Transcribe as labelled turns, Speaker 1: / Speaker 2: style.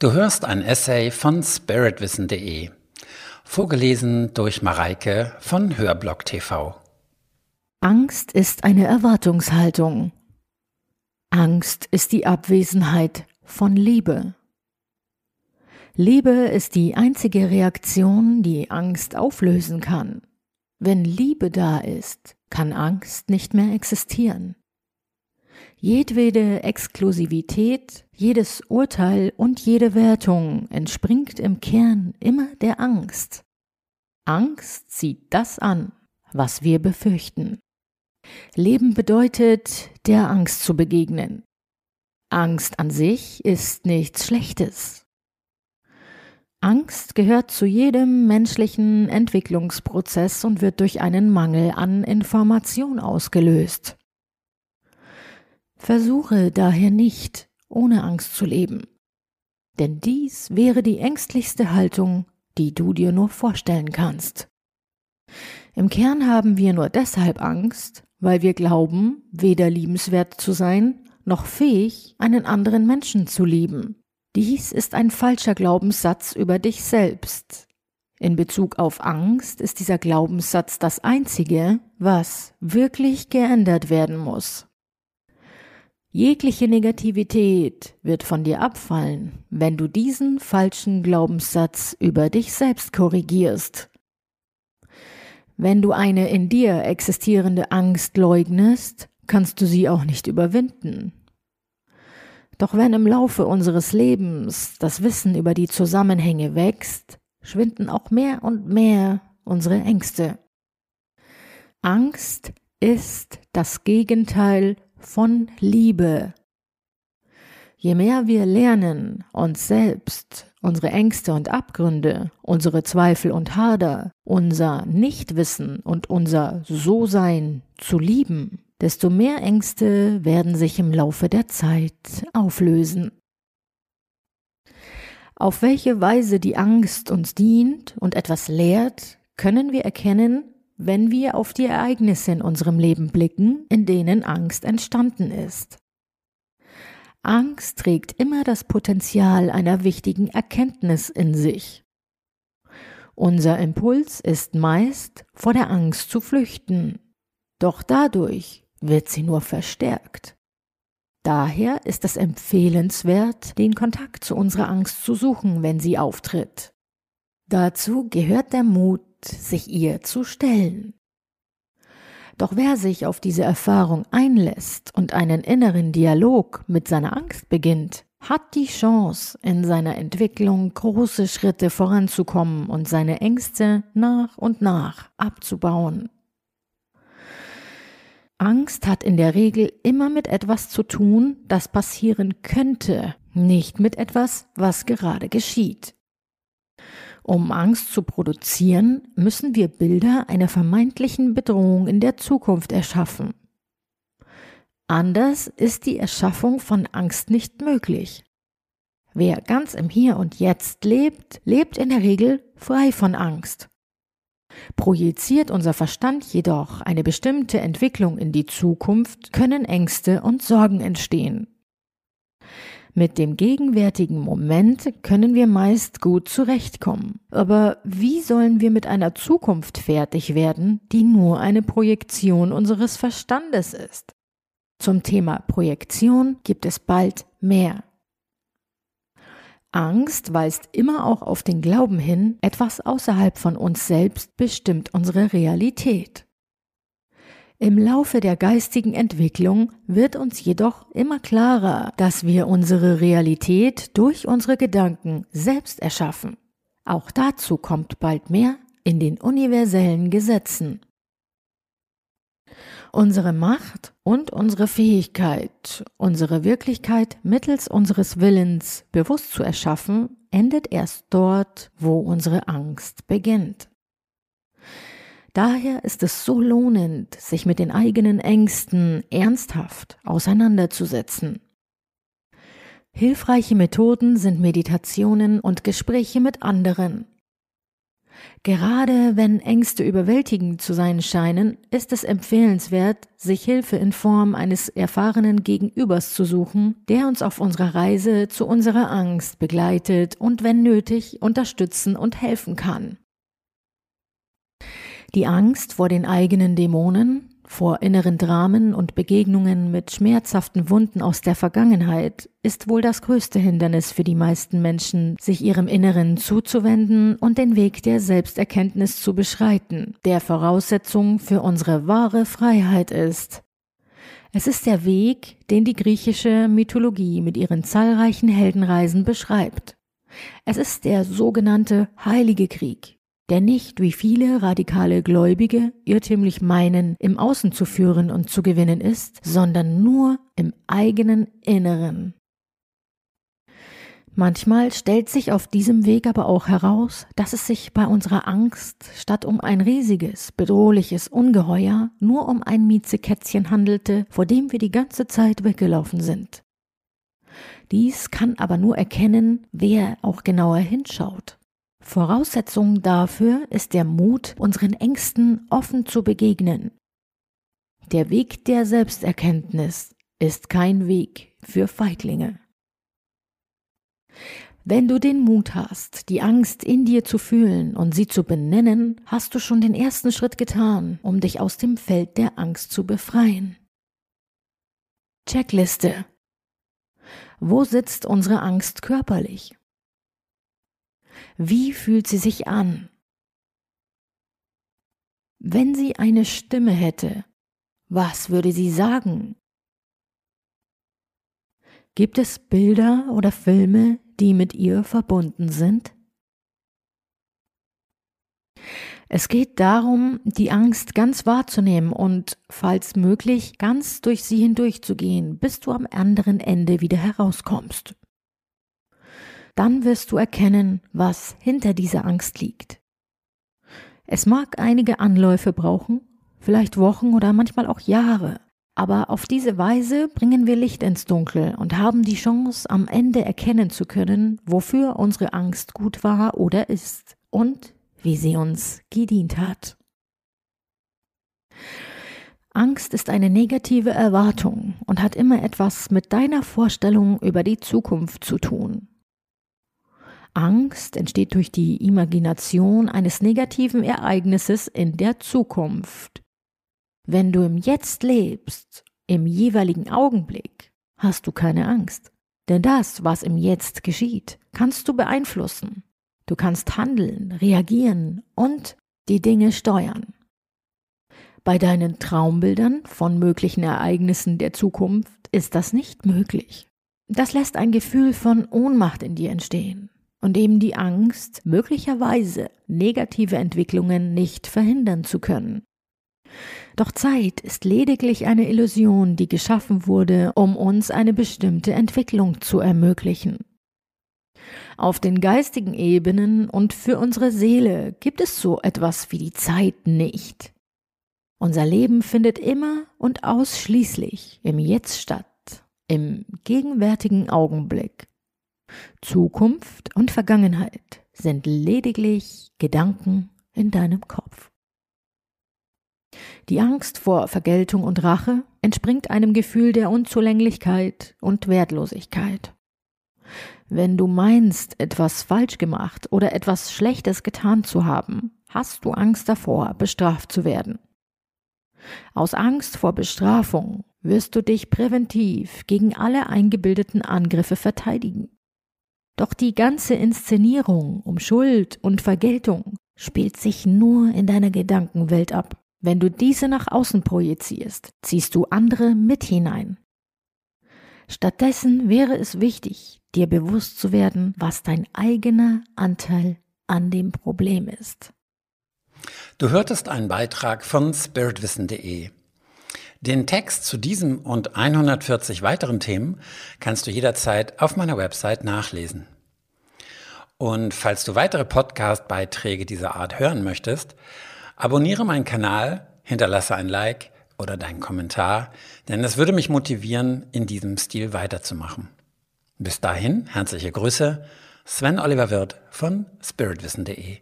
Speaker 1: Du hörst ein Essay von spiritwissen.de, vorgelesen durch Mareike von Hörblock TV.
Speaker 2: Angst ist eine Erwartungshaltung. Angst ist die Abwesenheit von Liebe. Liebe ist die einzige Reaktion, die Angst auflösen kann. Wenn Liebe da ist, kann Angst nicht mehr existieren. Jedwede Exklusivität, jedes Urteil und jede Wertung entspringt im Kern immer der Angst. Angst zieht das an, was wir befürchten. Leben bedeutet, der Angst zu begegnen. Angst an sich ist nichts Schlechtes. Angst gehört zu jedem menschlichen Entwicklungsprozess und wird durch einen Mangel an Information ausgelöst. Versuche daher nicht, ohne Angst zu leben. Denn dies wäre die ängstlichste Haltung, die du dir nur vorstellen kannst. Im Kern haben wir nur deshalb Angst, weil wir glauben, weder liebenswert zu sein, noch fähig, einen anderen Menschen zu lieben. Dies ist ein falscher Glaubenssatz über dich selbst. In Bezug auf Angst ist dieser Glaubenssatz das einzige, was wirklich geändert werden muss. Jegliche Negativität wird von dir abfallen, wenn du diesen falschen Glaubenssatz über dich selbst korrigierst. Wenn du eine in dir existierende Angst leugnest, kannst du sie auch nicht überwinden. Doch wenn im Laufe unseres Lebens das Wissen über die Zusammenhänge wächst, schwinden auch mehr und mehr unsere Ängste. Angst ist das Gegenteil von Liebe. Je mehr wir lernen, uns selbst, unsere Ängste und Abgründe, unsere Zweifel und Hader, unser Nichtwissen und unser So-Sein zu lieben, desto mehr Ängste werden sich im Laufe der Zeit auflösen. Auf welche Weise die Angst uns dient und etwas lehrt, können wir erkennen, wenn wir auf die Ereignisse in unserem Leben blicken, in denen Angst entstanden ist. Angst trägt immer das Potenzial einer wichtigen Erkenntnis in sich. Unser Impuls ist meist, vor der Angst zu flüchten, doch dadurch wird sie nur verstärkt. Daher ist es empfehlenswert, den Kontakt zu unserer Angst zu suchen, wenn sie auftritt. Dazu gehört der Mut, sich ihr zu stellen. Doch wer sich auf diese Erfahrung einlässt und einen inneren Dialog mit seiner Angst beginnt, hat die Chance, in seiner Entwicklung große Schritte voranzukommen und seine Ängste nach und nach abzubauen. Angst hat in der Regel immer mit etwas zu tun, das passieren könnte, nicht mit etwas, was gerade geschieht. Um Angst zu produzieren, müssen wir Bilder einer vermeintlichen Bedrohung in der Zukunft erschaffen. Anders ist die Erschaffung von Angst nicht möglich. Wer ganz im Hier und Jetzt lebt, lebt in der Regel frei von Angst. Projiziert unser Verstand jedoch eine bestimmte Entwicklung in die Zukunft, können Ängste und Sorgen entstehen. Mit dem gegenwärtigen Moment können wir meist gut zurechtkommen. Aber wie sollen wir mit einer Zukunft fertig werden, die nur eine Projektion unseres Verstandes ist? Zum Thema Projektion gibt es bald mehr. Angst weist immer auch auf den Glauben hin, etwas außerhalb von uns selbst bestimmt unsere Realität. Im Laufe der geistigen Entwicklung wird uns jedoch immer klarer, dass wir unsere Realität durch unsere Gedanken selbst erschaffen. Auch dazu kommt bald mehr in den universellen Gesetzen. Unsere Macht und unsere Fähigkeit, unsere Wirklichkeit mittels unseres Willens bewusst zu erschaffen, endet erst dort, wo unsere Angst beginnt. Daher ist es so lohnend, sich mit den eigenen Ängsten ernsthaft auseinanderzusetzen. Hilfreiche Methoden sind Meditationen und Gespräche mit anderen. Gerade wenn Ängste überwältigend zu sein scheinen, ist es empfehlenswert, sich Hilfe in Form eines erfahrenen Gegenübers zu suchen, der uns auf unserer Reise zu unserer Angst begleitet und wenn nötig unterstützen und helfen kann. Die Angst vor den eigenen Dämonen, vor inneren Dramen und Begegnungen mit schmerzhaften Wunden aus der Vergangenheit ist wohl das größte Hindernis für die meisten Menschen, sich ihrem Inneren zuzuwenden und den Weg der Selbsterkenntnis zu beschreiten, der Voraussetzung für unsere wahre Freiheit ist. Es ist der Weg, den die griechische Mythologie mit ihren zahlreichen Heldenreisen beschreibt. Es ist der sogenannte Heilige Krieg, der nicht wie viele radikale Gläubige irrtümlich meinen, im Außen zu führen und zu gewinnen ist, sondern nur im eigenen Inneren. Manchmal stellt sich auf diesem Weg aber auch heraus, dass es sich bei unserer Angst statt um ein riesiges, bedrohliches Ungeheuer nur um ein Miezekätzchen handelte, vor dem wir die ganze Zeit weggelaufen sind. Dies kann aber nur erkennen, wer auch genauer hinschaut. Voraussetzung dafür ist der Mut, unseren Ängsten offen zu begegnen. Der Weg der Selbsterkenntnis ist kein Weg für Feiglinge. Wenn du den Mut hast, die Angst in dir zu fühlen und sie zu benennen, hast du schon den ersten Schritt getan, um dich aus dem Feld der Angst zu befreien. Checkliste. Wo sitzt unsere Angst körperlich? Wie fühlt sie sich an? Wenn sie eine Stimme hätte, was würde sie sagen? Gibt es Bilder oder Filme, die mit ihr verbunden sind? Es geht darum, die Angst ganz wahrzunehmen und, falls möglich, ganz durch sie hindurchzugehen, bis du am anderen Ende wieder herauskommst dann wirst du erkennen, was hinter dieser Angst liegt. Es mag einige Anläufe brauchen, vielleicht Wochen oder manchmal auch Jahre, aber auf diese Weise bringen wir Licht ins Dunkel und haben die Chance, am Ende erkennen zu können, wofür unsere Angst gut war oder ist und wie sie uns gedient hat. Angst ist eine negative Erwartung und hat immer etwas mit deiner Vorstellung über die Zukunft zu tun. Angst entsteht durch die Imagination eines negativen Ereignisses in der Zukunft. Wenn du im Jetzt lebst, im jeweiligen Augenblick, hast du keine Angst. Denn das, was im Jetzt geschieht, kannst du beeinflussen. Du kannst handeln, reagieren und die Dinge steuern. Bei deinen Traumbildern von möglichen Ereignissen der Zukunft ist das nicht möglich. Das lässt ein Gefühl von Ohnmacht in dir entstehen und eben die Angst, möglicherweise negative Entwicklungen nicht verhindern zu können. Doch Zeit ist lediglich eine Illusion, die geschaffen wurde, um uns eine bestimmte Entwicklung zu ermöglichen. Auf den geistigen Ebenen und für unsere Seele gibt es so etwas wie die Zeit nicht. Unser Leben findet immer und ausschließlich im Jetzt statt, im gegenwärtigen Augenblick. Zukunft und Vergangenheit sind lediglich Gedanken in deinem Kopf. Die Angst vor Vergeltung und Rache entspringt einem Gefühl der Unzulänglichkeit und Wertlosigkeit. Wenn du meinst, etwas falsch gemacht oder etwas Schlechtes getan zu haben, hast du Angst davor, bestraft zu werden. Aus Angst vor Bestrafung wirst du dich präventiv gegen alle eingebildeten Angriffe verteidigen. Doch die ganze Inszenierung um Schuld und Vergeltung spielt sich nur in deiner Gedankenwelt ab. Wenn du diese nach außen projizierst, ziehst du andere mit hinein. Stattdessen wäre es wichtig, dir bewusst zu werden, was dein eigener Anteil an dem Problem ist.
Speaker 1: Du hörtest einen Beitrag von spiritwissen.de. Den Text zu diesem und 140 weiteren Themen kannst du jederzeit auf meiner Website nachlesen. Und falls du weitere Podcast-Beiträge dieser Art hören möchtest, abonniere meinen Kanal, hinterlasse ein Like oder deinen Kommentar, denn es würde mich motivieren, in diesem Stil weiterzumachen. Bis dahin, herzliche Grüße, Sven Oliver Wirth von spiritwissen.de.